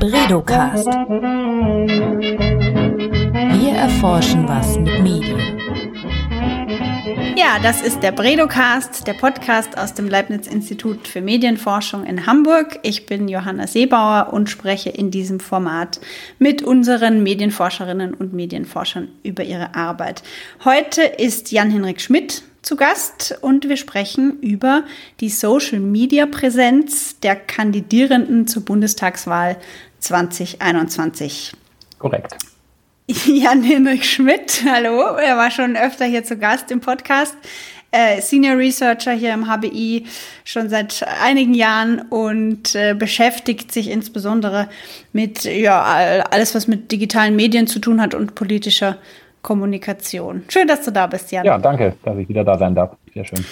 Bredocast. Wir erforschen was mit Medien. Ja, das ist der Bredocast, der Podcast aus dem Leibniz-Institut für Medienforschung in Hamburg. Ich bin Johanna Seebauer und spreche in diesem Format mit unseren Medienforscherinnen und Medienforschern über ihre Arbeit. Heute ist Jan-Henrik Schmidt zu Gast und wir sprechen über die Social-Media-Präsenz der Kandidierenden zur Bundestagswahl 2021. Korrekt. Jan-Henrik Schmidt, hallo, er war schon öfter hier zu Gast im Podcast. Äh, Senior Researcher hier im HBI schon seit einigen Jahren und äh, beschäftigt sich insbesondere mit ja alles, was mit digitalen Medien zu tun hat und politischer Kommunikation. Schön, dass du da bist, Jan. Ja, danke, dass ich wieder da sein darf. Sehr schön.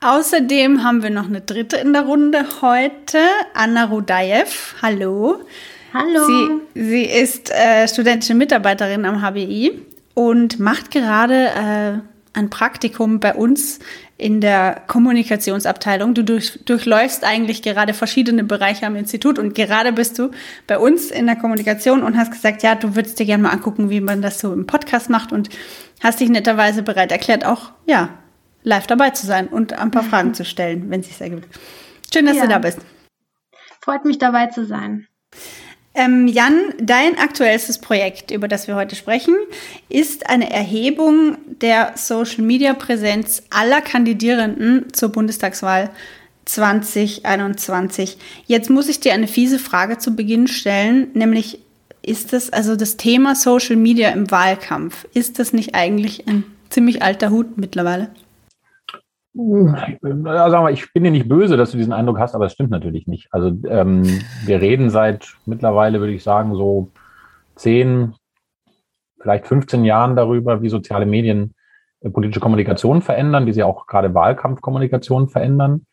Außerdem haben wir noch eine dritte in der Runde heute, Anna Rudayev. Hallo. Hallo. Sie, sie ist äh, studentische Mitarbeiterin am HBI und macht gerade äh, ein Praktikum bei uns in der Kommunikationsabteilung. Du durch, durchläufst eigentlich gerade verschiedene Bereiche am Institut und gerade bist du bei uns in der Kommunikation und hast gesagt, ja, du würdest dir gerne mal angucken, wie man das so im Podcast macht und hast dich netterweise bereit erklärt, auch ja, live dabei zu sein und ein paar Fragen zu stellen, wenn es sich ergibt. Schön, dass ja. du da bist. Freut mich dabei zu sein. Ähm, Jan, dein aktuellstes Projekt, über das wir heute sprechen, ist eine Erhebung der Social-Media-Präsenz aller Kandidierenden zur Bundestagswahl 2021. Jetzt muss ich dir eine fiese Frage zu Beginn stellen, nämlich ist das, also das Thema Social Media im Wahlkampf, ist das nicht eigentlich ein ziemlich alter Hut mittlerweile? Ja, sag mal, ich bin dir nicht böse, dass du diesen Eindruck hast, aber es stimmt natürlich nicht. Also ähm, wir reden seit mittlerweile, würde ich sagen, so zehn, vielleicht 15 Jahren darüber, wie soziale Medien äh, politische Kommunikation verändern, wie sie auch gerade Wahlkampfkommunikation verändern.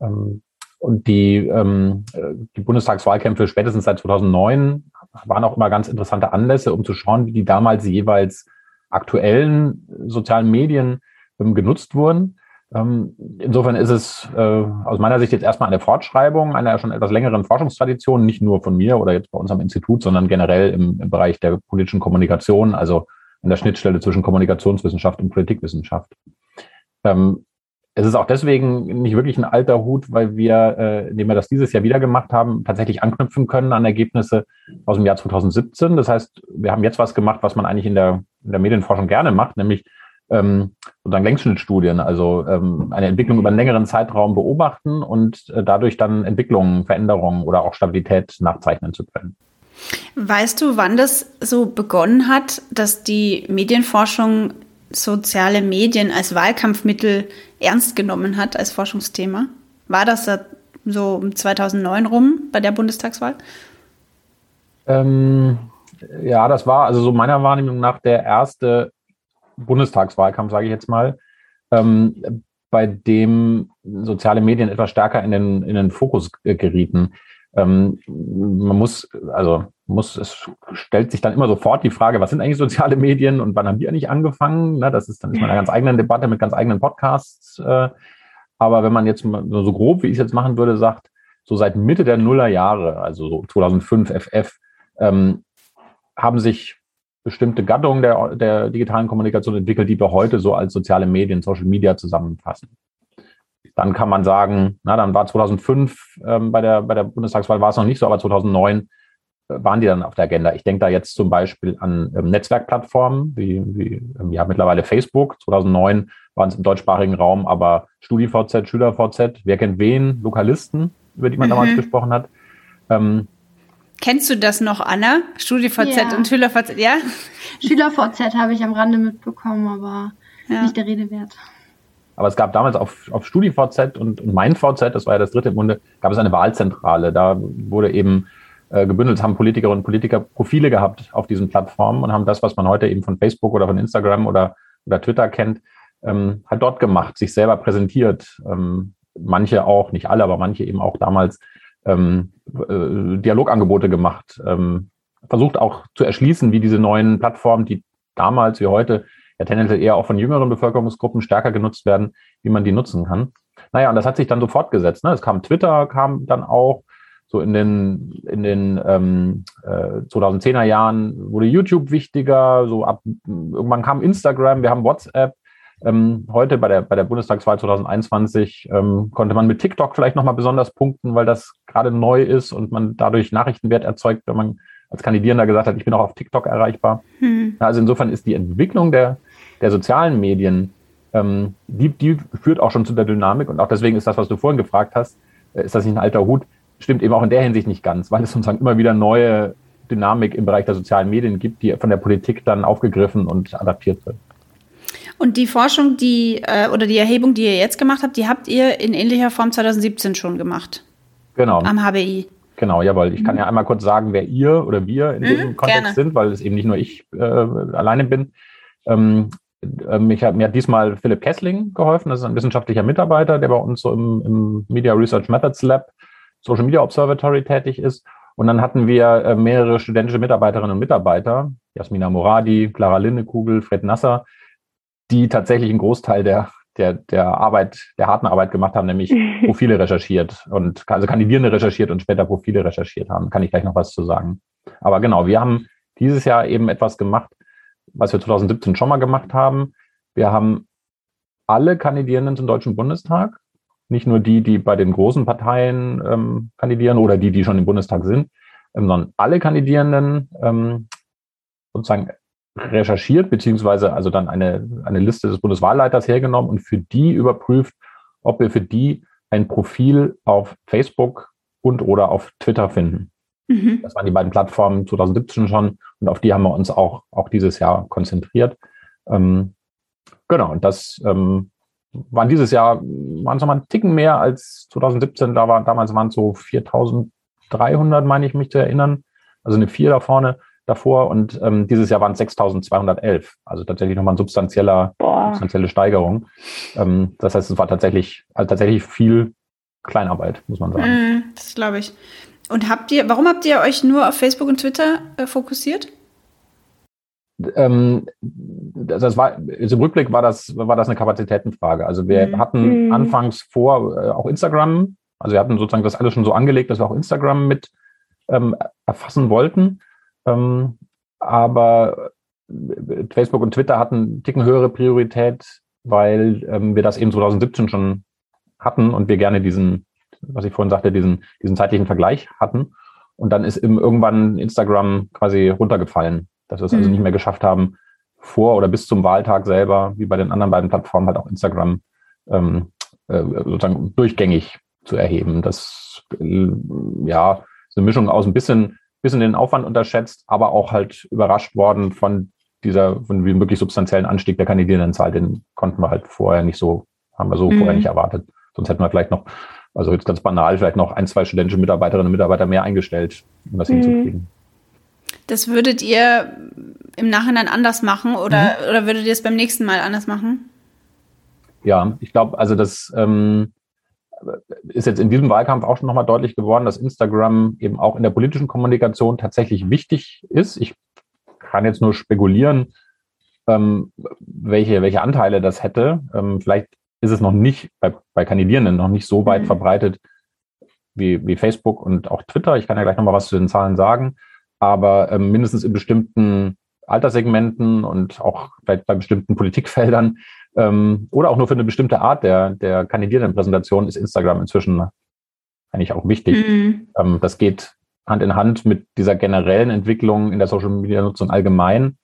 Ähm, und die, ähm, äh, die Bundestagswahlkämpfe spätestens seit 2009 waren auch immer ganz interessante Anlässe, um zu schauen, wie die damals jeweils aktuellen sozialen Medien ähm, genutzt wurden. Ähm, insofern ist es äh, aus meiner Sicht jetzt erstmal eine Fortschreibung einer schon etwas längeren Forschungstradition, nicht nur von mir oder jetzt bei unserem Institut, sondern generell im, im Bereich der politischen Kommunikation, also an der Schnittstelle zwischen Kommunikationswissenschaft und Politikwissenschaft. Ähm, es ist auch deswegen nicht wirklich ein alter Hut, weil wir, äh, indem wir das dieses Jahr wieder gemacht haben, tatsächlich anknüpfen können an Ergebnisse aus dem Jahr 2017. Das heißt, wir haben jetzt was gemacht, was man eigentlich in der, in der Medienforschung gerne macht, nämlich ähm, sozusagen Längsschnittstudien, also ähm, eine Entwicklung über einen längeren Zeitraum beobachten und äh, dadurch dann Entwicklungen, Veränderungen oder auch Stabilität nachzeichnen zu können. Weißt du, wann das so begonnen hat, dass die Medienforschung soziale Medien als Wahlkampfmittel ernst genommen hat als Forschungsthema? War das so 2009 rum bei der Bundestagswahl? Ähm, ja, das war also so meiner Wahrnehmung nach der erste Bundestagswahlkampf, sage ich jetzt mal, ähm, bei dem soziale Medien etwas stärker in den, in den Fokus gerieten. Ähm, man muss, also muss, es stellt sich dann immer sofort die Frage, was sind eigentlich soziale Medien und wann haben die eigentlich angefangen? Ne, das ist dann ist mal eine ganz eigene Debatte mit ganz eigenen Podcasts. Äh, aber wenn man jetzt so grob, wie ich es jetzt machen würde, sagt, so seit Mitte der Nullerjahre, also so 2005 FF, ähm, haben sich bestimmte Gattungen der, der digitalen Kommunikation entwickelt, die wir heute so als soziale Medien, Social Media zusammenfassen. Dann kann man sagen, na, dann war 2005 ähm, bei, der, bei der Bundestagswahl war es noch nicht so, aber 2009 äh, waren die dann auf der Agenda. Ich denke da jetzt zum Beispiel an ähm, Netzwerkplattformen, wie, wie ähm, ja, mittlerweile Facebook. 2009 waren es im deutschsprachigen Raum aber StudiVZ, SchülerVZ, wer kennt wen, Lokalisten, über die man mhm. damals gesprochen hat. Ähm, Kennst du das noch, Anna? StudiVZ ja. und SchülerVZ, ja? SchülerVZ habe ich am Rande mitbekommen, aber ja. nicht der Rede wert. Aber es gab damals auf, auf StudiVZ und, und MeinVZ, das war ja das dritte im Munde, gab es eine Wahlzentrale. Da wurde eben äh, gebündelt, haben Politikerinnen und Politiker Profile gehabt auf diesen Plattformen und haben das, was man heute eben von Facebook oder von Instagram oder, oder Twitter kennt, ähm, halt dort gemacht, sich selber präsentiert. Ähm, manche auch, nicht alle, aber manche eben auch damals ähm, äh, Dialogangebote gemacht, ähm, versucht auch zu erschließen, wie diese neuen Plattformen, die damals wie heute ja tendenziell eher auch von jüngeren Bevölkerungsgruppen stärker genutzt werden, wie man die nutzen kann. Naja, und das hat sich dann so fortgesetzt. Ne? Es kam Twitter, kam dann auch, so in den, in den ähm, äh, 2010er Jahren wurde YouTube wichtiger, so ab, irgendwann kam Instagram, wir haben WhatsApp. Ähm, heute bei der, bei der Bundestagswahl 2021 ähm, konnte man mit TikTok vielleicht nochmal besonders punkten, weil das gerade neu ist und man dadurch Nachrichtenwert erzeugt, wenn man als Kandidierender gesagt hat, ich bin auch auf TikTok erreichbar. Hm. Also insofern ist die Entwicklung der, der sozialen Medien, ähm, die, die führt auch schon zu der Dynamik und auch deswegen ist das, was du vorhin gefragt hast, äh, ist das nicht ein alter Hut, stimmt eben auch in der Hinsicht nicht ganz, weil es sozusagen immer wieder neue Dynamik im Bereich der sozialen Medien gibt, die von der Politik dann aufgegriffen und adaptiert wird. Und die Forschung, die äh, oder die Erhebung, die ihr jetzt gemacht habt, die habt ihr in ähnlicher Form 2017 schon gemacht. Genau. Am HBI. Genau, jawohl. Ich kann ja einmal kurz sagen, wer ihr oder wir in mhm, diesem Kontext gerne. sind, weil es eben nicht nur ich äh, alleine bin. Ähm, äh, mich hat, mir hat diesmal Philipp Kessling geholfen. Das ist ein wissenschaftlicher Mitarbeiter, der bei uns so im, im Media Research Methods Lab Social Media Observatory tätig ist. Und dann hatten wir äh, mehrere studentische Mitarbeiterinnen und Mitarbeiter, Jasmina Moradi, Clara Lindekugel, Fred Nasser, die tatsächlich einen Großteil der, der, der Arbeit, der harten Arbeit gemacht haben, nämlich Profile recherchiert und also Kandidierende recherchiert und später Profile recherchiert haben. Kann ich gleich noch was zu sagen. Aber genau, wir haben dieses Jahr eben etwas gemacht, was wir 2017 schon mal gemacht haben. Wir haben alle Kandidierenden zum Deutschen Bundestag nicht nur die, die bei den großen Parteien ähm, kandidieren oder die, die schon im Bundestag sind, ähm, sondern alle Kandidierenden ähm, sozusagen recherchiert, beziehungsweise also dann eine, eine Liste des Bundeswahlleiters hergenommen und für die überprüft, ob wir für die ein Profil auf Facebook und oder auf Twitter finden. Mhm. Das waren die beiden Plattformen 2017 schon und auf die haben wir uns auch, auch dieses Jahr konzentriert. Ähm, genau, und das ähm, waren dieses Jahr, waren es nochmal einen Ticken mehr als 2017. Da war, damals waren es so 4300, meine ich mich zu erinnern. Also eine 4 da vorne davor und ähm, dieses Jahr waren es 6211. Also tatsächlich nochmal eine substanzieller, substanzielle Steigerung. Ähm, das heißt, es war tatsächlich, also tatsächlich viel Kleinarbeit, muss man sagen. Mm, das glaube ich. Und habt ihr, warum habt ihr euch nur auf Facebook und Twitter äh, fokussiert? ähm, das war, im Rückblick war das, war das eine Kapazitätenfrage. Also wir mhm. hatten mhm. anfangs vor, äh, auch Instagram, also wir hatten sozusagen das alles schon so angelegt, dass wir auch Instagram mit ähm, erfassen wollten. Ähm, aber äh, Facebook und Twitter hatten einen Ticken höhere Priorität, weil ähm, wir das eben 2017 schon hatten und wir gerne diesen, was ich vorhin sagte, diesen, diesen zeitlichen Vergleich hatten. Und dann ist eben irgendwann Instagram quasi runtergefallen. Dass wir es mhm. also nicht mehr geschafft haben, vor oder bis zum Wahltag selber, wie bei den anderen beiden Plattformen, halt auch Instagram ähm, äh, sozusagen durchgängig zu erheben. Das äh, ja ist eine Mischung aus ein bisschen, bisschen den Aufwand unterschätzt, aber auch halt überrascht worden von dieser, von dem wirklich substanziellen Anstieg der Kandidierendenzahl. Den konnten wir halt vorher nicht so, haben wir so mhm. vorher nicht erwartet. Sonst hätten wir vielleicht noch, also jetzt ganz banal, vielleicht noch ein, zwei studentische Mitarbeiterinnen und Mitarbeiter mehr eingestellt, um das mhm. hinzukriegen. Das würdet ihr im Nachhinein anders machen oder, mhm. oder würdet ihr es beim nächsten Mal anders machen? Ja, ich glaube, also das ähm, ist jetzt in diesem Wahlkampf auch schon nochmal deutlich geworden, dass Instagram eben auch in der politischen Kommunikation tatsächlich wichtig ist. Ich kann jetzt nur spekulieren, ähm, welche, welche Anteile das hätte. Ähm, vielleicht ist es noch nicht bei, bei Kandidierenden noch nicht so weit mhm. verbreitet wie, wie Facebook und auch Twitter. Ich kann ja gleich nochmal was zu den Zahlen sagen aber ähm, mindestens in bestimmten Alterssegmenten und auch vielleicht bei bestimmten Politikfeldern ähm, oder auch nur für eine bestimmte Art der, der Kandidierendenpräsentation ist Instagram inzwischen eigentlich auch wichtig. Mhm. Ähm, das geht Hand in Hand mit dieser generellen Entwicklung in der Social Media Nutzung allgemein,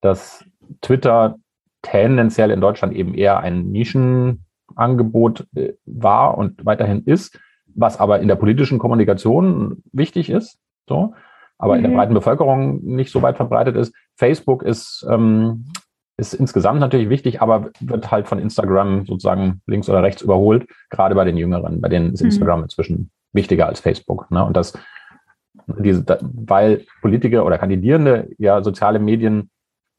dass Twitter tendenziell in Deutschland eben eher ein Nischenangebot äh, war und weiterhin ist, was aber in der politischen Kommunikation wichtig ist. So aber mhm. in der mhm. breiten Bevölkerung nicht so weit verbreitet ist. Facebook ist, ähm, ist insgesamt natürlich wichtig, aber wird halt von Instagram sozusagen links oder rechts überholt, gerade bei den Jüngeren. Bei denen ist mhm. Instagram inzwischen wichtiger als Facebook. Ne? Und das, diese, weil Politiker oder Kandidierende ja soziale Medien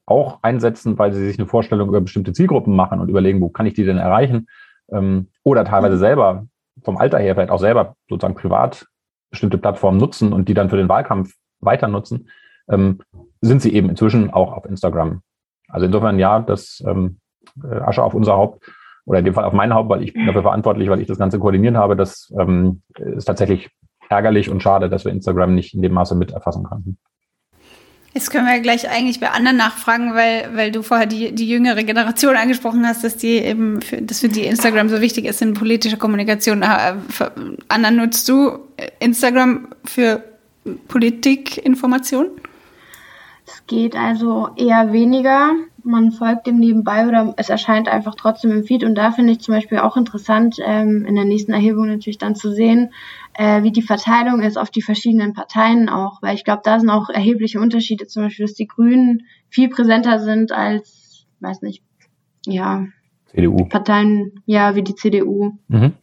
auch einsetzen, weil sie sich eine Vorstellung über bestimmte Zielgruppen machen und überlegen, wo kann ich die denn erreichen? Ähm, oder teilweise mhm. selber vom Alter her vielleicht auch selber sozusagen privat bestimmte Plattformen nutzen und die dann für den Wahlkampf weiter nutzen, ähm, sind sie eben inzwischen auch auf Instagram. Also insofern ja, das ähm, äh, Asche auf unser Haupt oder in dem Fall auf mein Haupt, weil ich bin dafür verantwortlich, weil ich das Ganze koordiniert habe. Das ähm, ist tatsächlich ärgerlich und schade, dass wir Instagram nicht in dem Maße mit erfassen konnten. Jetzt können wir gleich eigentlich bei anderen nachfragen, weil, weil du vorher die, die jüngere Generation angesprochen hast, dass die eben, für, dass für die Instagram so wichtig ist in politischer Kommunikation. Äh, Anna, nutzt du Instagram für Politikinformation? Es geht also eher weniger. Man folgt dem nebenbei oder es erscheint einfach trotzdem im Feed. Und da finde ich zum Beispiel auch interessant, ähm, in der nächsten Erhebung natürlich dann zu sehen, äh, wie die Verteilung ist auf die verschiedenen Parteien auch. Weil ich glaube, da sind auch erhebliche Unterschiede. Zum Beispiel, dass die Grünen viel präsenter sind als, weiß nicht, ja, CDU. Parteien, ja, wie die CDU. Mhm.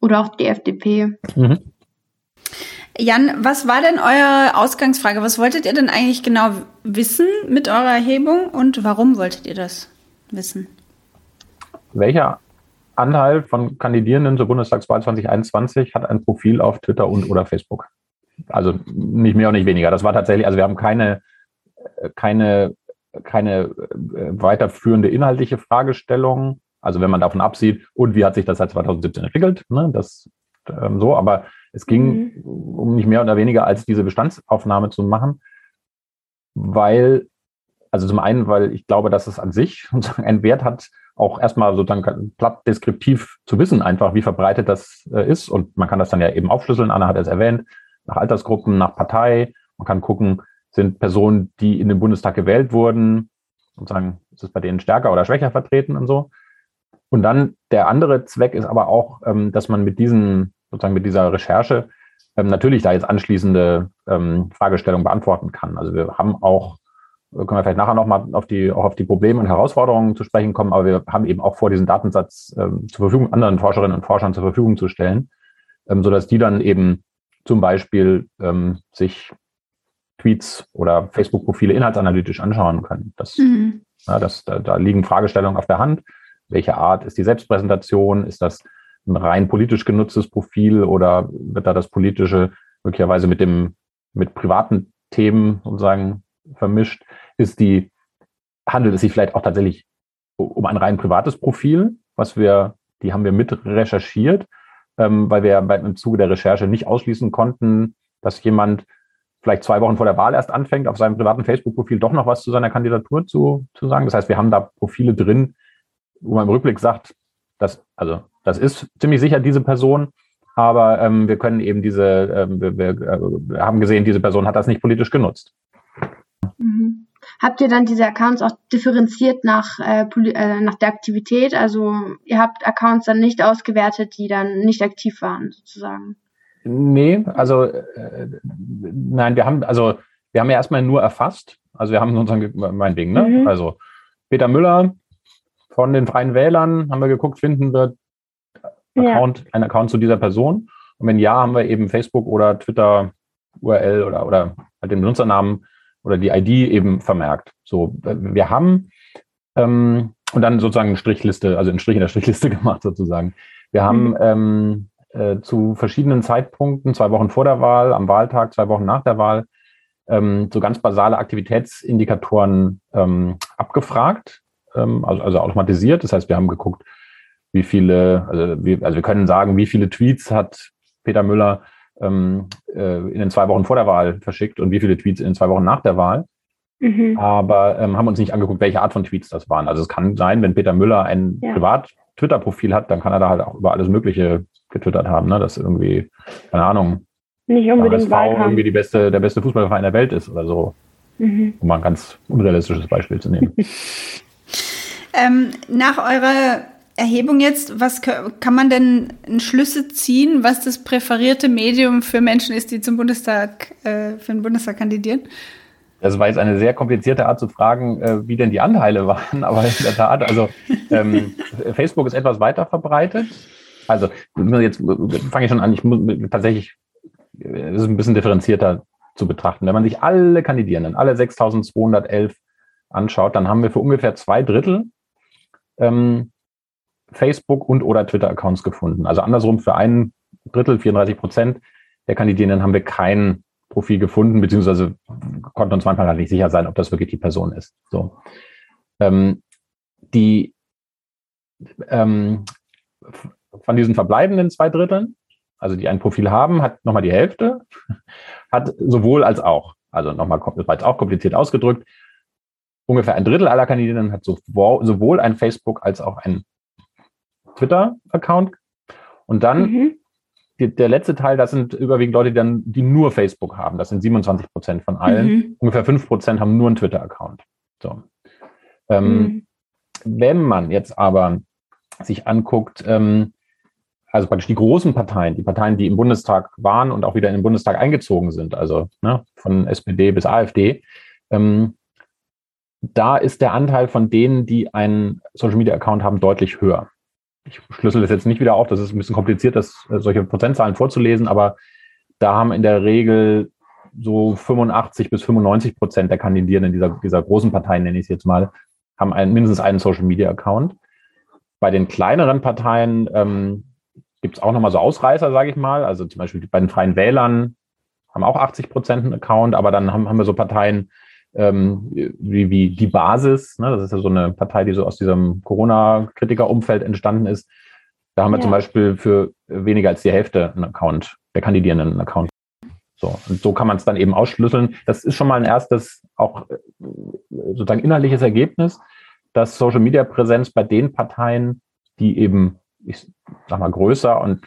Oder auch die FDP. Mhm. Jan, was war denn eure Ausgangsfrage? Was wolltet ihr denn eigentlich genau wissen mit eurer Erhebung und warum wolltet ihr das wissen? Welcher Anteil von Kandidierenden zur Bundestagswahl 2021 hat ein Profil auf Twitter und oder Facebook? Also nicht mehr und nicht weniger. Das war tatsächlich, also wir haben keine, keine, keine äh, weiterführende inhaltliche Fragestellung. Also wenn man davon absieht, und wie hat sich das seit 2017 entwickelt? Ne? Das ähm, so, aber es ging mhm. um nicht mehr oder weniger als diese Bestandsaufnahme zu machen, weil, also zum einen, weil ich glaube, dass es an sich einen Wert hat, auch erstmal sozusagen platt deskriptiv zu wissen, einfach wie verbreitet das äh, ist. Und man kann das dann ja eben aufschlüsseln. Anna hat es erwähnt, nach Altersgruppen, nach Partei. Man kann gucken, sind Personen, die in den Bundestag gewählt wurden, sozusagen, ist es bei denen stärker oder schwächer vertreten und so. Und dann der andere Zweck ist aber auch, ähm, dass man mit diesen sozusagen mit dieser Recherche ähm, natürlich da jetzt anschließende ähm, Fragestellungen beantworten kann. Also wir haben auch, können wir vielleicht nachher nochmal auf die, auch auf die Probleme und Herausforderungen zu sprechen kommen, aber wir haben eben auch vor, diesen Datensatz ähm, zur Verfügung, anderen Forscherinnen und Forschern zur Verfügung zu stellen, ähm, sodass die dann eben zum Beispiel ähm, sich Tweets oder Facebook-Profile inhaltsanalytisch anschauen können. Das, mhm. ja, das, da, da liegen Fragestellungen auf der Hand. Welche Art ist die Selbstpräsentation? Ist das ein rein politisch genutztes Profil oder wird da das Politische möglicherweise mit dem, mit privaten Themen sozusagen vermischt? Ist die, handelt es sich vielleicht auch tatsächlich um ein rein privates Profil, was wir, die haben wir mit recherchiert, ähm, weil wir im Zuge der Recherche nicht ausschließen konnten, dass jemand vielleicht zwei Wochen vor der Wahl erst anfängt, auf seinem privaten Facebook-Profil doch noch was zu seiner Kandidatur zu, zu sagen. Das heißt, wir haben da Profile drin, wo man im Rückblick sagt, dass, also das ist ziemlich sicher diese Person, aber ähm, wir können eben diese, ähm, wir, wir, äh, haben gesehen, diese Person hat das nicht politisch genutzt. Mhm. Habt ihr dann diese Accounts auch differenziert nach, äh, äh, nach der Aktivität? Also ihr habt Accounts dann nicht ausgewertet, die dann nicht aktiv waren, sozusagen? Nee, also äh, nein, wir haben, also wir haben ja erstmal nur erfasst. Also wir haben unseren, meinetwegen, ne? Mhm. Also Peter Müller von den Freien Wählern haben wir geguckt, finden wir Account, ja. einen Account zu dieser Person? Und wenn ja, haben wir eben Facebook oder Twitter URL oder, oder halt den Benutzernamen oder die ID eben vermerkt. So, wir haben ähm, und dann sozusagen eine Strichliste, also einen Strich in der Strichliste gemacht sozusagen. Wir haben mhm. ähm, äh, zu verschiedenen Zeitpunkten, zwei Wochen vor der Wahl, am Wahltag, zwei Wochen nach der Wahl, ähm, so ganz basale Aktivitätsindikatoren ähm, abgefragt, ähm, also, also automatisiert. Das heißt, wir haben geguckt, wie viele, also, wie, also wir können sagen, wie viele Tweets hat Peter Müller ähm, äh, in den zwei Wochen vor der Wahl verschickt und wie viele Tweets in den zwei Wochen nach der Wahl. Mhm. Aber ähm, haben uns nicht angeguckt, welche Art von Tweets das waren. Also es kann sein, wenn Peter Müller ein ja. Privat-Twitter-Profil hat, dann kann er da halt auch über alles Mögliche getwittert haben, ne? dass irgendwie, keine Ahnung, nicht unbedingt HSV irgendwie die beste, der beste Fußballverein der Welt ist oder so. Mhm. Um mal ein ganz unrealistisches Beispiel zu nehmen. ähm, nach eurer Erhebung jetzt, was kann man denn Schlüsse ziehen, was das präferierte Medium für Menschen ist, die zum Bundestag, äh, für den Bundestag kandidieren? Das war jetzt eine sehr komplizierte Art zu fragen, äh, wie denn die Anteile waren, aber in der Tat, also ähm, Facebook ist etwas weiter verbreitet. Also jetzt fange ich schon an, ich muss tatsächlich, es ist ein bisschen differenzierter zu betrachten. Wenn man sich alle Kandidierenden, alle 6.211 anschaut, dann haben wir für ungefähr zwei Drittel ähm, Facebook und oder Twitter-Accounts gefunden. Also andersrum für ein Drittel, 34 Prozent der Kandidierenden haben wir kein Profil gefunden, beziehungsweise konnten uns manchmal halt nicht sicher sein, ob das wirklich die Person ist. So. Ähm, die ähm, von diesen verbleibenden zwei Dritteln also die ein Profil haben, hat nochmal die Hälfte, hat sowohl als auch, also nochmal jetzt auch kompliziert ausgedrückt, ungefähr ein Drittel aller Kandidierenden hat sowohl ein Facebook als auch ein Twitter-Account. Und dann mhm. die, der letzte Teil, das sind überwiegend Leute, die, dann, die nur Facebook haben. Das sind 27 Prozent von allen. Mhm. Ungefähr 5 Prozent haben nur einen Twitter-Account. So. Ähm, mhm. Wenn man jetzt aber sich anguckt, ähm, also praktisch die großen Parteien, die Parteien, die im Bundestag waren und auch wieder in den Bundestag eingezogen sind, also ne, von SPD bis AfD, ähm, da ist der Anteil von denen, die einen Social Media Account haben, deutlich höher. Ich schlüssel das jetzt nicht wieder auf, das ist ein bisschen kompliziert, das, äh, solche Prozentzahlen vorzulesen, aber da haben in der Regel so 85 bis 95 Prozent der Kandidierenden dieser, dieser großen Parteien, nenne ich es jetzt mal, haben einen, mindestens einen Social Media Account. Bei den kleineren Parteien ähm, gibt es auch nochmal so Ausreißer, sage ich mal. Also zum Beispiel bei den Freien Wählern haben auch 80 Prozent einen Account, aber dann haben, haben wir so Parteien ähm, wie, wie die Basis, ne? das ist ja so eine Partei, die so aus diesem Corona-Kritiker-Umfeld entstanden ist. Da haben wir ja. zum Beispiel für weniger als die Hälfte einen Account, der Kandidierenden einen Account. So, und so kann man es dann eben ausschlüsseln. Das ist schon mal ein erstes, auch äh, sozusagen inhaltliches Ergebnis, dass Social Media Präsenz bei den Parteien, die eben, ich sag mal, größer und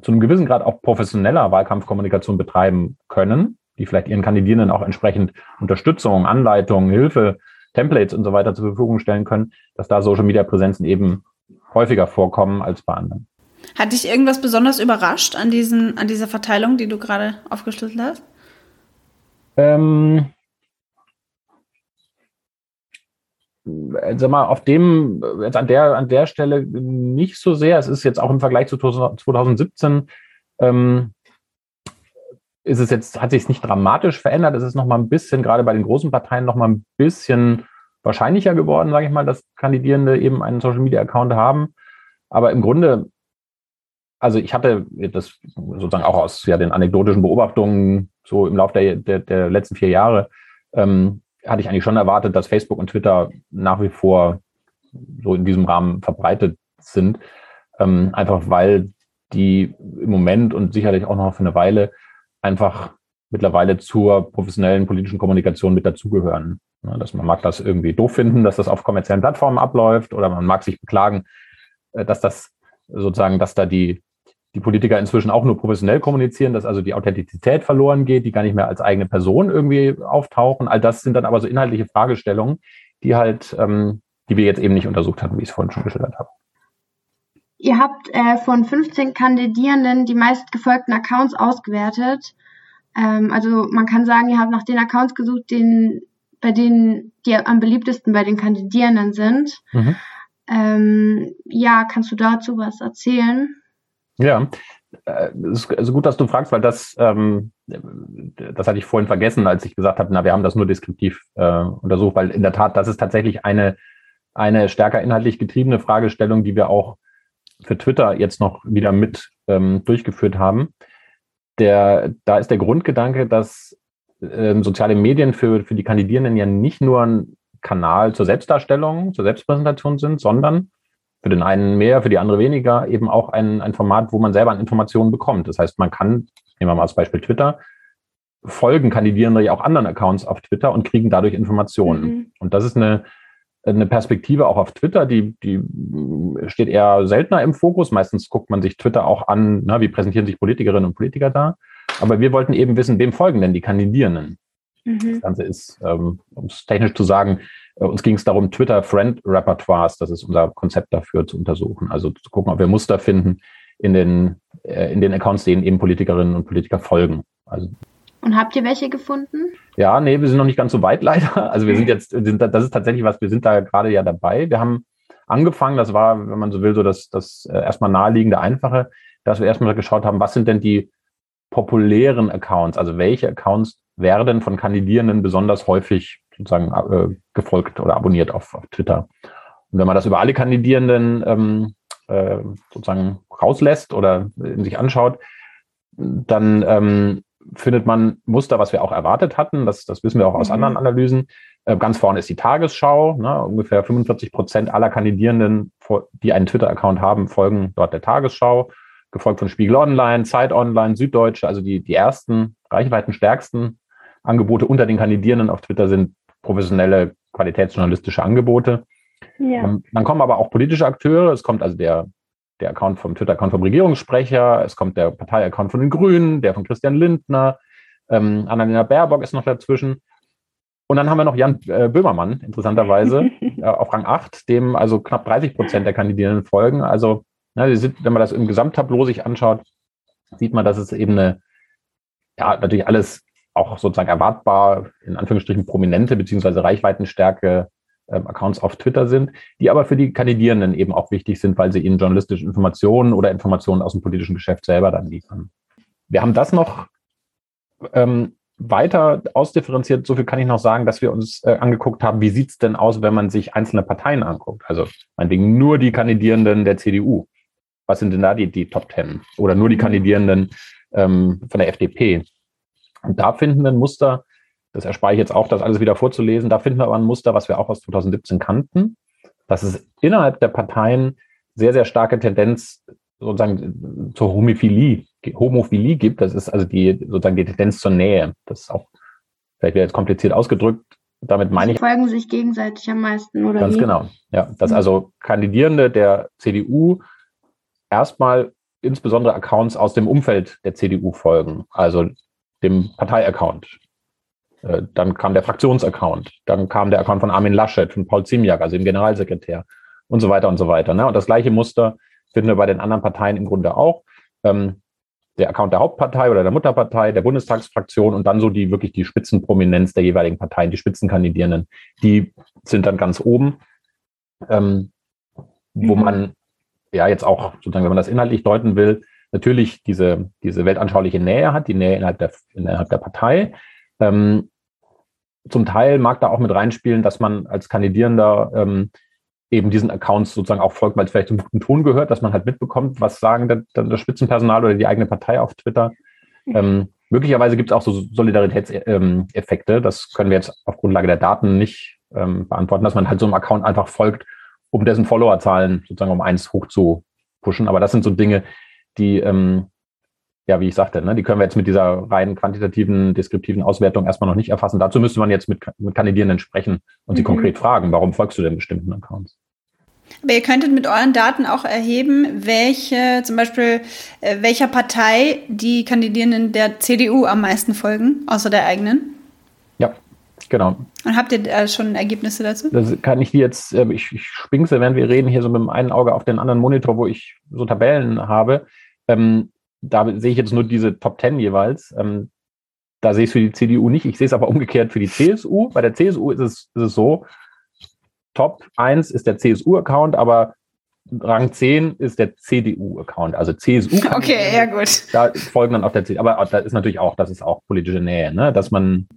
zu einem gewissen Grad auch professioneller Wahlkampfkommunikation betreiben können, die vielleicht ihren Kandidierenden auch entsprechend Unterstützung, Anleitung, Hilfe, Templates und so weiter zur Verfügung stellen können, dass da Social Media Präsenzen eben häufiger vorkommen als bei anderen. Hat dich irgendwas besonders überrascht an, diesen, an dieser Verteilung, die du gerade aufgeschlüsselt hast? Ähm, sag mal, auf dem, jetzt an der, an der Stelle nicht so sehr. Es ist jetzt auch im Vergleich zu 2017, ähm, ist es jetzt, hat sich nicht dramatisch verändert. Es ist noch mal ein bisschen, gerade bei den großen Parteien, noch mal ein bisschen wahrscheinlicher geworden, sage ich mal, dass Kandidierende eben einen Social Media Account haben. Aber im Grunde, also ich hatte das sozusagen auch aus ja, den anekdotischen Beobachtungen so im Laufe der, der, der letzten vier Jahre, ähm, hatte ich eigentlich schon erwartet, dass Facebook und Twitter nach wie vor so in diesem Rahmen verbreitet sind. Ähm, einfach weil die im Moment und sicherlich auch noch für eine Weile einfach mittlerweile zur professionellen politischen Kommunikation mit dazugehören. Dass man mag das irgendwie doof finden, dass das auf kommerziellen Plattformen abläuft oder man mag sich beklagen, äh, dass das sozusagen, dass da die, die Politiker inzwischen auch nur professionell kommunizieren, dass also die Authentizität verloren geht, die gar nicht mehr als eigene Person irgendwie auftauchen. All das sind dann aber so inhaltliche Fragestellungen, die halt, ähm, die wir jetzt eben nicht untersucht hatten, wie ich es vorhin schon geschildert habe. Ihr habt äh, von 15 Kandidierenden die meistgefolgten Accounts ausgewertet. Ähm, also man kann sagen, ihr habt nach den Accounts gesucht, den, bei denen die am beliebtesten bei den Kandidierenden sind. Mhm. Ähm, ja, kannst du dazu was erzählen? Ja, äh, es ist also gut, dass du fragst, weil das, ähm, das hatte ich vorhin vergessen, als ich gesagt habe, na, wir haben das nur deskriptiv äh, untersucht, weil in der Tat, das ist tatsächlich eine, eine stärker inhaltlich getriebene Fragestellung, die wir auch für Twitter jetzt noch wieder mit ähm, durchgeführt haben. Der, da ist der Grundgedanke, dass ähm, soziale Medien für, für die Kandidierenden ja nicht nur ein Kanal zur Selbstdarstellung, zur Selbstpräsentation sind, sondern für den einen mehr, für die andere weniger, eben auch ein, ein Format, wo man selber an Informationen bekommt. Das heißt, man kann, nehmen wir mal als Beispiel Twitter, folgen Kandidierende ja auch anderen Accounts auf Twitter und kriegen dadurch Informationen. Mhm. Und das ist eine, eine Perspektive auch auf Twitter, die, die steht eher seltener im Fokus. Meistens guckt man sich Twitter auch an, na, wie präsentieren sich Politikerinnen und Politiker da. Aber wir wollten eben wissen, wem folgen denn die Kandidierenden? Mhm. Das Ganze ist, ähm, um es technisch zu sagen, äh, uns ging es darum, Twitter-Friend-Repertoires, das ist unser Konzept dafür, zu untersuchen. Also zu gucken, ob wir Muster finden in den, äh, in den Accounts, denen eben Politikerinnen und Politiker folgen. Also, und habt ihr welche gefunden? Ja, nee, wir sind noch nicht ganz so weit leider. Also wir sind jetzt, sind, das ist tatsächlich was, wir sind da gerade ja dabei. Wir haben angefangen, das war, wenn man so will, so das, das äh, erstmal naheliegende, einfache, dass wir erstmal geschaut haben, was sind denn die populären Accounts, also welche Accounts werden von Kandidierenden besonders häufig sozusagen äh, gefolgt oder abonniert auf, auf, Twitter. Und wenn man das über alle Kandidierenden ähm, äh, sozusagen rauslässt oder sich anschaut, dann ähm, findet man Muster, was wir auch erwartet hatten. Das, das wissen wir auch aus mhm. anderen Analysen. Äh, ganz vorne ist die Tagesschau. Ne? Ungefähr 45 Prozent aller Kandidierenden, die einen Twitter-Account haben, folgen dort der Tagesschau. gefolgt von Spiegel Online, Zeit Online, Süddeutsche, also die, die ersten reichweitenstärksten Angebote unter den Kandidierenden auf Twitter sind professionelle qualitätsjournalistische Angebote. Ja. Ähm, dann kommen aber auch politische Akteure. Es kommt also der, der Account vom Twitter-Account vom Regierungssprecher, es kommt der Partei-Account von den Grünen, der von Christian Lindner, ähm, Annalena Baerbock ist noch dazwischen. Und dann haben wir noch Jan äh, Böhmermann, interessanterweise, äh, auf Rang 8, dem also knapp 30 Prozent der Kandidierenden folgen. Also, na, sind, wenn man das im Gesamttableau sich anschaut, sieht man, dass es eben eine, ja, natürlich alles auch sozusagen erwartbar, in Anführungsstrichen prominente beziehungsweise Reichweitenstärke Accounts auf Twitter sind, die aber für die Kandidierenden eben auch wichtig sind, weil sie ihnen journalistische Informationen oder Informationen aus dem politischen Geschäft selber dann liefern. Wir haben das noch ähm, weiter ausdifferenziert. So viel kann ich noch sagen, dass wir uns äh, angeguckt haben, wie sieht's denn aus, wenn man sich einzelne Parteien anguckt. Also meinetwegen nur die Kandidierenden der CDU. Was sind denn da die, die Top Ten? Oder nur die Kandidierenden ähm, von der FDP? Und da finden wir ein Muster, das erspare ich jetzt auch, das alles wieder vorzulesen, da finden wir aber ein Muster, was wir auch aus 2017 kannten, dass es innerhalb der Parteien sehr, sehr starke Tendenz sozusagen zur Homophilie, Homophilie gibt. Das ist also die sozusagen die Tendenz zur Nähe. Das ist auch vielleicht wieder jetzt kompliziert ausgedrückt. Damit meine Sie ich. folgen sich gegenseitig am meisten, oder? Ganz wie? genau. Ja, dass mhm. also Kandidierende der CDU erstmal insbesondere Accounts aus dem Umfeld der CDU folgen. Also dem Parteiaccount. Äh, dann kam der Fraktionsaccount. Dann kam der Account von Armin Laschet, von Paul Ziemiak, also dem Generalsekretär und so weiter und so weiter. Ne? Und das gleiche Muster finden wir bei den anderen Parteien im Grunde auch. Ähm, der Account der Hauptpartei oder der Mutterpartei, der Bundestagsfraktion und dann so die wirklich die Spitzenprominenz der jeweiligen Parteien, die Spitzenkandidierenden, die sind dann ganz oben, ähm, wo mhm. man ja jetzt auch sozusagen, wenn man das inhaltlich deuten will, natürlich diese, diese weltanschauliche Nähe hat, die Nähe innerhalb der, innerhalb der Partei. Ähm, zum Teil mag da auch mit reinspielen, dass man als Kandidierender ähm, eben diesen Accounts sozusagen auch folgt, weil es vielleicht zum guten Ton gehört, dass man halt mitbekommt, was sagen der, das Spitzenpersonal oder die eigene Partei auf Twitter. Ähm, möglicherweise gibt es auch so Solidaritätseffekte. Ähm, das können wir jetzt auf Grundlage der Daten nicht ähm, beantworten, dass man halt so einem Account einfach folgt, um dessen Followerzahlen sozusagen um eins hoch zu pushen. Aber das sind so Dinge, die, ähm, ja, wie ich sagte, ne, die können wir jetzt mit dieser rein quantitativen, deskriptiven Auswertung erstmal noch nicht erfassen. Dazu müsste man jetzt mit, mit Kandidierenden sprechen und mhm. sie konkret fragen, warum folgst du denn bestimmten Accounts? Aber ihr könntet mit euren Daten auch erheben, welche, zum Beispiel, äh, welcher Partei die Kandidierenden der CDU am meisten folgen, außer der eigenen? Ja, genau. Und habt ihr äh, schon Ergebnisse dazu? Das kann ich die jetzt, äh, ich, ich springse, während wir reden, hier so mit dem einen Auge auf den anderen Monitor, wo ich so Tabellen habe. Ähm, da sehe ich jetzt nur diese Top Ten jeweils. Ähm, da sehe ich es für die CDU nicht. Ich sehe es aber umgekehrt für die CSU. Bei der CSU ist es, ist es so, Top 1 ist der CSU-Account, aber Rang 10 ist der CDU-Account, also CSU. Okay, ja gut. Da folgen dann auch der CDU. Aber da ist natürlich auch, das ist auch politische Nähe, ne? dass man,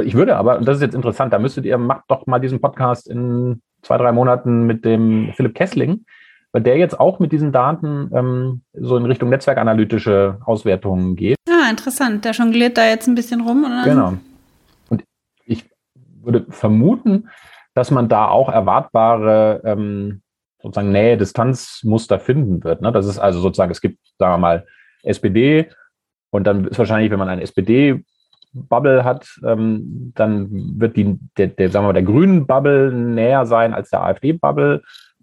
ich würde aber, und das ist jetzt interessant, da müsstet ihr, macht doch mal diesen Podcast in zwei, drei Monaten mit dem Philipp Kessling, weil der jetzt auch mit diesen Daten ähm, so in Richtung netzwerkanalytische Auswertungen geht. Ah, interessant. Der jongliert da jetzt ein bisschen rum. Oder? Genau. Und ich würde vermuten, dass man da auch erwartbare ähm, sozusagen Nähe-Distanz-Muster finden wird. Ne? Das ist also sozusagen, es gibt, sagen wir mal, SPD und dann ist wahrscheinlich, wenn man eine SPD Bubble hat, ähm, dann wird die, der, der, sagen wir mal, der grünen Bubble näher sein als der AfD-Bubble.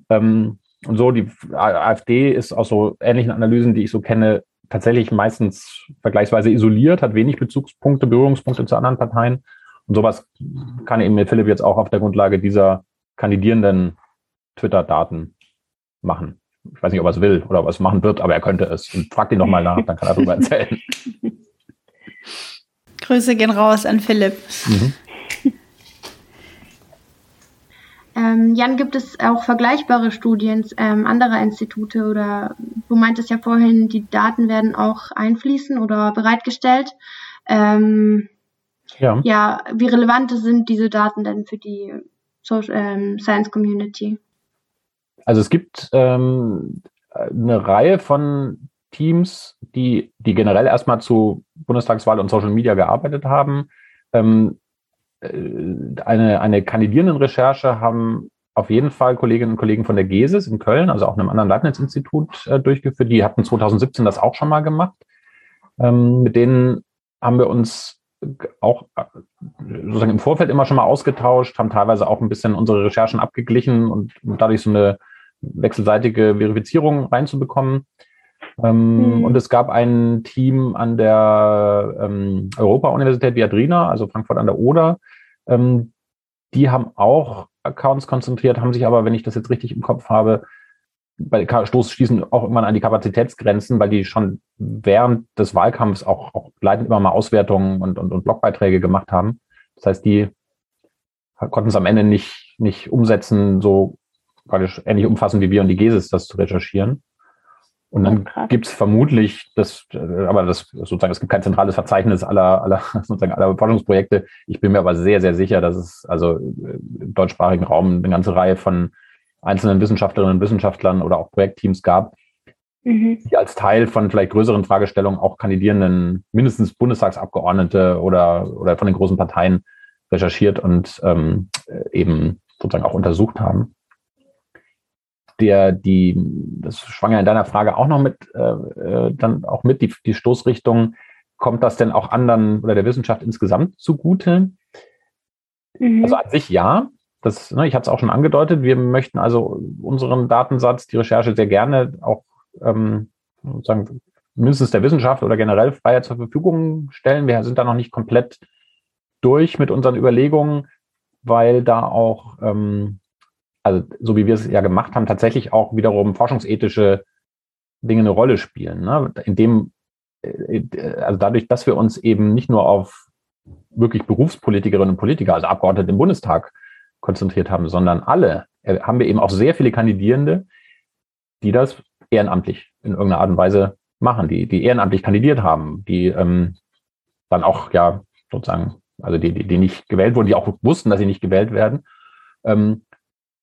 Ähm, und so, die AfD ist aus so ähnlichen Analysen, die ich so kenne, tatsächlich meistens vergleichsweise isoliert, hat wenig Bezugspunkte, Berührungspunkte zu anderen Parteien. Und sowas kann eben Philipp jetzt auch auf der Grundlage dieser kandidierenden Twitter-Daten machen. Ich weiß nicht, ob er es will oder ob er es machen wird, aber er könnte es. Und fragt ihn nochmal nach, dann kann er darüber erzählen. Grüße gehen raus an Philipp. Mhm. Ähm, Jan, gibt es auch vergleichbare Studien ähm, anderer Institute oder du meintest ja vorhin, die Daten werden auch einfließen oder bereitgestellt. Ähm, ja. ja, wie relevant sind diese Daten denn für die Social, ähm, Science Community? Also es gibt ähm, eine Reihe von Teams, die, die generell erstmal zu Bundestagswahl und Social Media gearbeitet haben. Ähm, äh, eine, eine Kandidierendenrecherche haben auf jeden Fall Kolleginnen und Kollegen von der GESIS in Köln, also auch einem anderen Leibniz-Institut äh, durchgeführt. Die hatten 2017 das auch schon mal gemacht. Ähm, mit denen haben wir uns auch äh, sozusagen im Vorfeld immer schon mal ausgetauscht, haben teilweise auch ein bisschen unsere Recherchen abgeglichen und dadurch so eine wechselseitige Verifizierung reinzubekommen. Ähm, mhm. Und es gab ein Team an der ähm, Europa-Universität Viadrina, also Frankfurt an der Oder. Ähm, die haben auch Accounts konzentriert, haben sich aber, wenn ich das jetzt richtig im Kopf habe, bei Stoß schließen auch irgendwann an die Kapazitätsgrenzen, weil die schon während des Wahlkampfs auch, auch leitend immer mal Auswertungen und, und, und Blogbeiträge gemacht haben. Das heißt, die konnten es am Ende nicht, nicht umsetzen, so praktisch ähnlich umfassend wie wir und die GESIS das zu recherchieren. Und dann oh, gibt es vermutlich das, aber das sozusagen, es gibt kein zentrales Verzeichnis aller, aller, sozusagen aller Forschungsprojekte. Ich bin mir aber sehr, sehr sicher, dass es also im deutschsprachigen Raum eine ganze Reihe von einzelnen Wissenschaftlerinnen und Wissenschaftlern oder auch Projektteams gab, mhm. die als Teil von vielleicht größeren Fragestellungen auch kandidierenden, mindestens Bundestagsabgeordnete oder, oder von den großen Parteien recherchiert und ähm, eben sozusagen auch untersucht haben der, die, das schwang ja in deiner Frage auch noch mit, äh, äh, dann auch mit, die, die Stoßrichtung, kommt das denn auch anderen oder der Wissenschaft insgesamt zugute? Mhm. Also an sich ja. Das, ne, ich hatte es auch schon angedeutet. Wir möchten also unseren Datensatz, die Recherche sehr gerne auch ähm, sozusagen mindestens der Wissenschaft oder generell freier zur Verfügung stellen. Wir sind da noch nicht komplett durch mit unseren Überlegungen, weil da auch ähm, also so wie wir es ja gemacht haben, tatsächlich auch wiederum forschungsethische Dinge eine Rolle spielen. Ne? Indem, äh, also dadurch, dass wir uns eben nicht nur auf wirklich Berufspolitikerinnen und Politiker, also Abgeordnete im Bundestag konzentriert haben, sondern alle, äh, haben wir eben auch sehr viele Kandidierende, die das ehrenamtlich in irgendeiner Art und Weise machen, die, die ehrenamtlich kandidiert haben, die ähm, dann auch ja sozusagen, also die, die, die nicht gewählt wurden, die auch wussten, dass sie nicht gewählt werden. Ähm,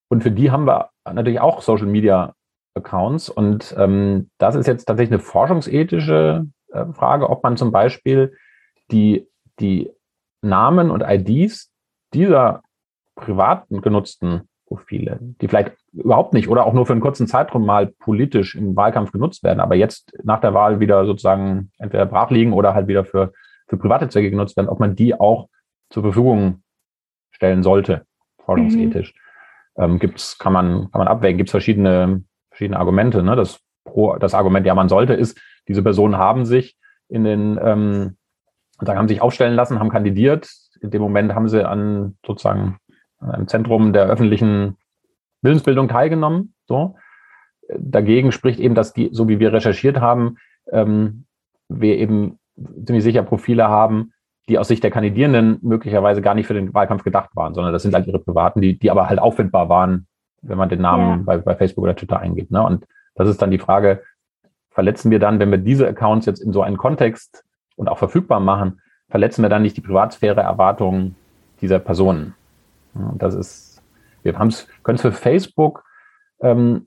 und für die haben wir natürlich auch Social Media Accounts. Und ähm, das ist jetzt tatsächlich eine forschungsethische äh, Frage, ob man zum Beispiel die, die Namen und IDs dieser privaten genutzten Profile, die vielleicht überhaupt nicht oder auch nur für einen kurzen Zeitraum mal politisch im Wahlkampf genutzt werden, aber jetzt nach der Wahl wieder sozusagen entweder brach liegen oder halt wieder für, für private Zwecke genutzt werden, ob man die auch zur Verfügung stellen sollte, forschungsethisch. Mhm ähm, gibt's, kann man, kann man abwägen, gibt es verschiedene, verschiedene Argumente. Ne? Das, pro, das Argument, ja, man sollte, ist, diese Personen haben sich in den, ähm, sozusagen haben sich aufstellen lassen, haben kandidiert. In dem Moment haben sie an sozusagen an einem Zentrum der öffentlichen Bildungsbildung teilgenommen. So. Dagegen spricht eben, dass die, so wie wir recherchiert haben, ähm, wir eben ziemlich sicher Profile haben, die aus Sicht der Kandidierenden möglicherweise gar nicht für den Wahlkampf gedacht waren, sondern das sind halt ihre privaten, die, die aber halt auffindbar waren, wenn man den Namen ja. bei, bei Facebook oder Twitter eingibt. Ne? Und das ist dann die Frage, verletzen wir dann, wenn wir diese Accounts jetzt in so einen Kontext und auch verfügbar machen, verletzen wir dann nicht die Privatsphäre-Erwartungen dieser Personen? Und das ist, wir können es für Facebook, ähm,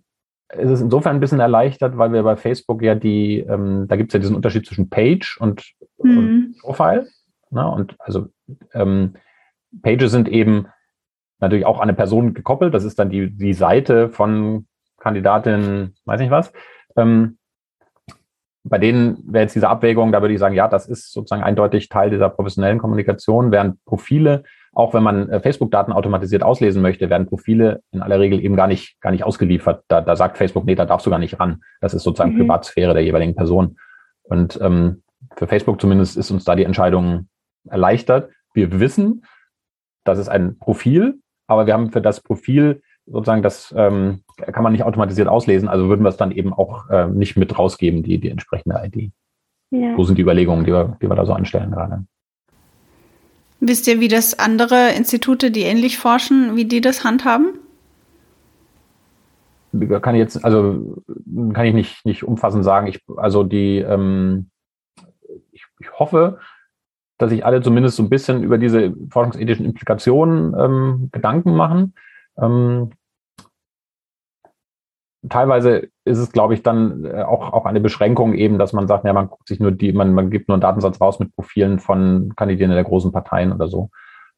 es ist insofern ein bisschen erleichtert, weil wir bei Facebook ja die, ähm, da gibt es ja diesen Unterschied zwischen Page und, mhm. und Profile. Ne? Und also ähm, Pages sind eben natürlich auch an eine Person gekoppelt. Das ist dann die, die Seite von Kandidatin, weiß nicht was. Ähm, bei denen wäre jetzt diese Abwägung, da würde ich sagen, ja, das ist sozusagen eindeutig Teil dieser professionellen Kommunikation, während Profile, auch wenn man äh, Facebook-Daten automatisiert auslesen möchte, werden Profile in aller Regel eben gar nicht, gar nicht ausgeliefert. Da, da sagt Facebook, nee, da darfst du gar nicht ran. Das ist sozusagen mhm. Privatsphäre der jeweiligen Person. Und ähm, für Facebook zumindest ist uns da die Entscheidung erleichtert. Wir wissen, das ist ein Profil, aber wir haben für das Profil sozusagen, das ähm, kann man nicht automatisiert auslesen, also würden wir es dann eben auch äh, nicht mit rausgeben, die, die entsprechende ID. Ja. So sind die Überlegungen, die wir, die wir da so anstellen gerade. Wisst ihr, wie das andere Institute, die ähnlich forschen, wie die das handhaben? Kann ich jetzt, also kann ich nicht, nicht umfassend sagen. Ich, also die, ähm, ich, ich hoffe, dass sich alle zumindest so ein bisschen über diese forschungsethischen Implikationen ähm, Gedanken machen. Ähm, teilweise ist es, glaube ich, dann äh, auch, auch eine Beschränkung eben, dass man sagt, ja, man guckt sich nur die, man, man gibt nur einen Datensatz raus mit Profilen von Kandidierenden der großen Parteien oder so.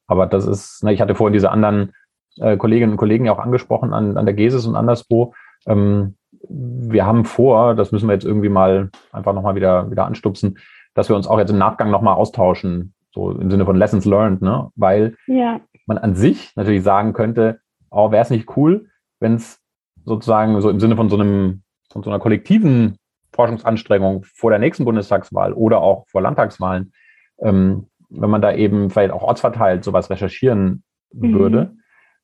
Aber das ist, ne, ich hatte vorhin diese anderen äh, Kolleginnen und Kollegen ja auch angesprochen an, an der GESIS und anderswo. Ähm, wir haben vor, das müssen wir jetzt irgendwie mal einfach nochmal wieder, wieder anstupsen, dass wir uns auch jetzt im Nachgang nochmal austauschen, so im Sinne von Lessons learned, ne? Weil ja. man an sich natürlich sagen könnte, oh, wäre es nicht cool, wenn es sozusagen so im Sinne von so einem, von so einer kollektiven Forschungsanstrengung vor der nächsten Bundestagswahl oder auch vor Landtagswahlen, ähm, wenn man da eben vielleicht auch ortsverteilt sowas recherchieren mhm. würde.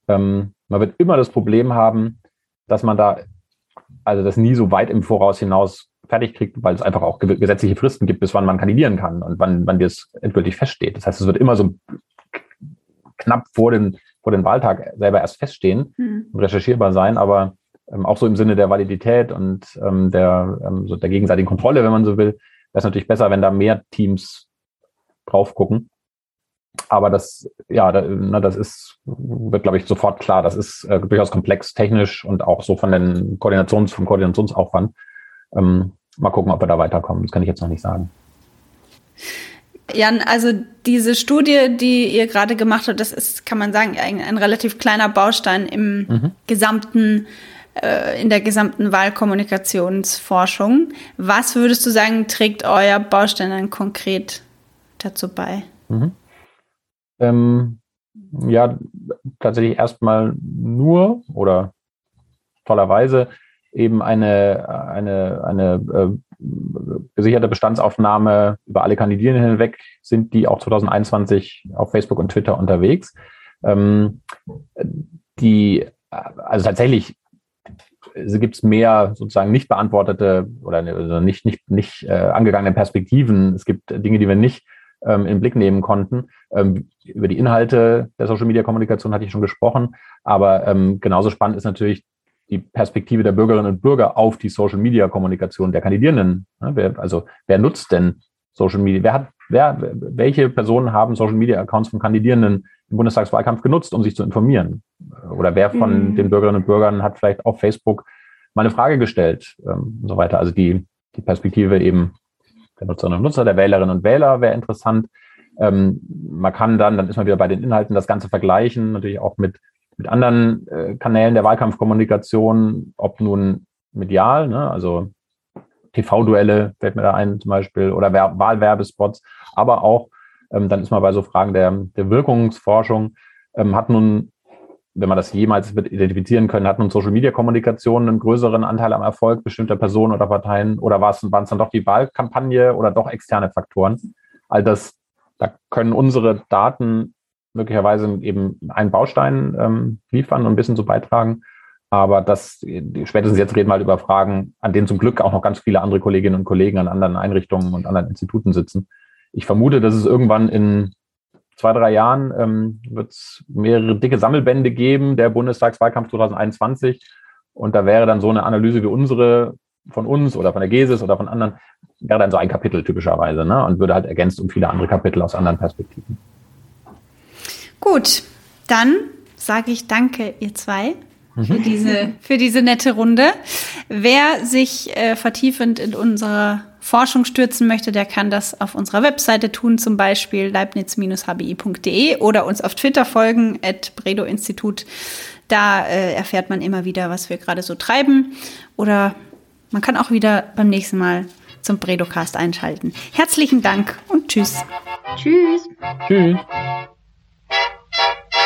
Ähm, man wird immer das Problem haben, dass man da also das nie so weit im Voraus hinaus fertig kriegt, weil es einfach auch gesetzliche Fristen gibt, bis wann man kandidieren kann und wann, wann das endgültig feststeht. Das heißt, es wird immer so knapp vor den, vor den Wahltag selber erst feststehen mhm. und recherchierbar sein, aber ähm, auch so im Sinne der Validität und ähm, der, ähm, so der gegenseitigen Kontrolle, wenn man so will, wäre es natürlich besser, wenn da mehr Teams drauf gucken. Aber das, ja, da, na, das ist, wird, glaube ich, sofort klar. Das ist äh, durchaus komplex technisch und auch so von den Koordinations, vom Koordinationsaufwand. Ähm, mal gucken, ob wir da weiterkommen. Das kann ich jetzt noch nicht sagen. Jan, also diese Studie, die ihr gerade gemacht habt, das ist, kann man sagen, ein, ein relativ kleiner Baustein im mhm. gesamten, äh, in der gesamten Wahlkommunikationsforschung. Was würdest du sagen, trägt euer Baustein dann konkret dazu bei? Mhm. Ähm, ja, tatsächlich erstmal nur oder tollerweise eben eine, eine, eine äh, gesicherte Bestandsaufnahme über alle Kandidierenden hinweg sind die auch 2021 auf Facebook und Twitter unterwegs. Ähm, die, also tatsächlich gibt es mehr sozusagen nicht beantwortete oder also nicht, nicht, nicht äh, angegangene Perspektiven. Es gibt Dinge, die wir nicht ähm, in den Blick nehmen konnten. Ähm, über die Inhalte der Social Media Kommunikation hatte ich schon gesprochen, aber ähm, genauso spannend ist natürlich die Perspektive der Bürgerinnen und Bürger auf die Social Media Kommunikation der Kandidierenden. Ja, wer, also wer nutzt denn Social Media? Wer hat, wer, welche Personen haben Social Media Accounts von Kandidierenden im Bundestagswahlkampf genutzt, um sich zu informieren? Oder wer von mhm. den Bürgerinnen und Bürgern hat vielleicht auf Facebook mal eine Frage gestellt ähm, und so weiter? Also die, die Perspektive eben der Nutzerinnen und Nutzer, der Wählerinnen und Wähler wäre interessant. Ähm, man kann dann, dann ist man wieder bei den Inhalten, das Ganze vergleichen, natürlich auch mit, mit anderen äh, Kanälen der Wahlkampfkommunikation, ob nun medial, ne, also TV-Duelle fällt mir da ein zum Beispiel, oder Wahlwerbespots, aber auch, ähm, dann ist man bei so Fragen der, der Wirkungsforschung, ähm, hat nun wenn man das jemals identifizieren können, hat nun Social Media Kommunikation einen größeren Anteil am Erfolg bestimmter Personen oder Parteien oder waren es dann doch die Wahlkampagne oder doch externe Faktoren? All das, da können unsere Daten möglicherweise eben einen Baustein ähm, liefern und ein bisschen zu beitragen. Aber das, spätestens jetzt reden wir halt über Fragen, an denen zum Glück auch noch ganz viele andere Kolleginnen und Kollegen an anderen Einrichtungen und anderen Instituten sitzen. Ich vermute, dass es irgendwann in zwei, drei Jahren ähm, wird es mehrere dicke Sammelbände geben, der Bundestagswahlkampf 2021. Und da wäre dann so eine Analyse wie unsere von uns oder von der GESIS oder von anderen, wäre dann so ein Kapitel typischerweise ne? und würde halt ergänzt um viele andere Kapitel aus anderen Perspektiven. Gut, dann sage ich danke, ihr zwei, für mhm. diese, für diese nette Runde. Wer sich äh, vertiefend in unsere Forschung stürzen möchte, der kann das auf unserer Webseite tun, zum Beispiel leibniz-hbi.de oder uns auf Twitter folgen, at Bredo Institut. Da äh, erfährt man immer wieder, was wir gerade so treiben. Oder man kann auch wieder beim nächsten Mal zum Bredocast einschalten. Herzlichen Dank und tschüss. Tschüss. Tschüss.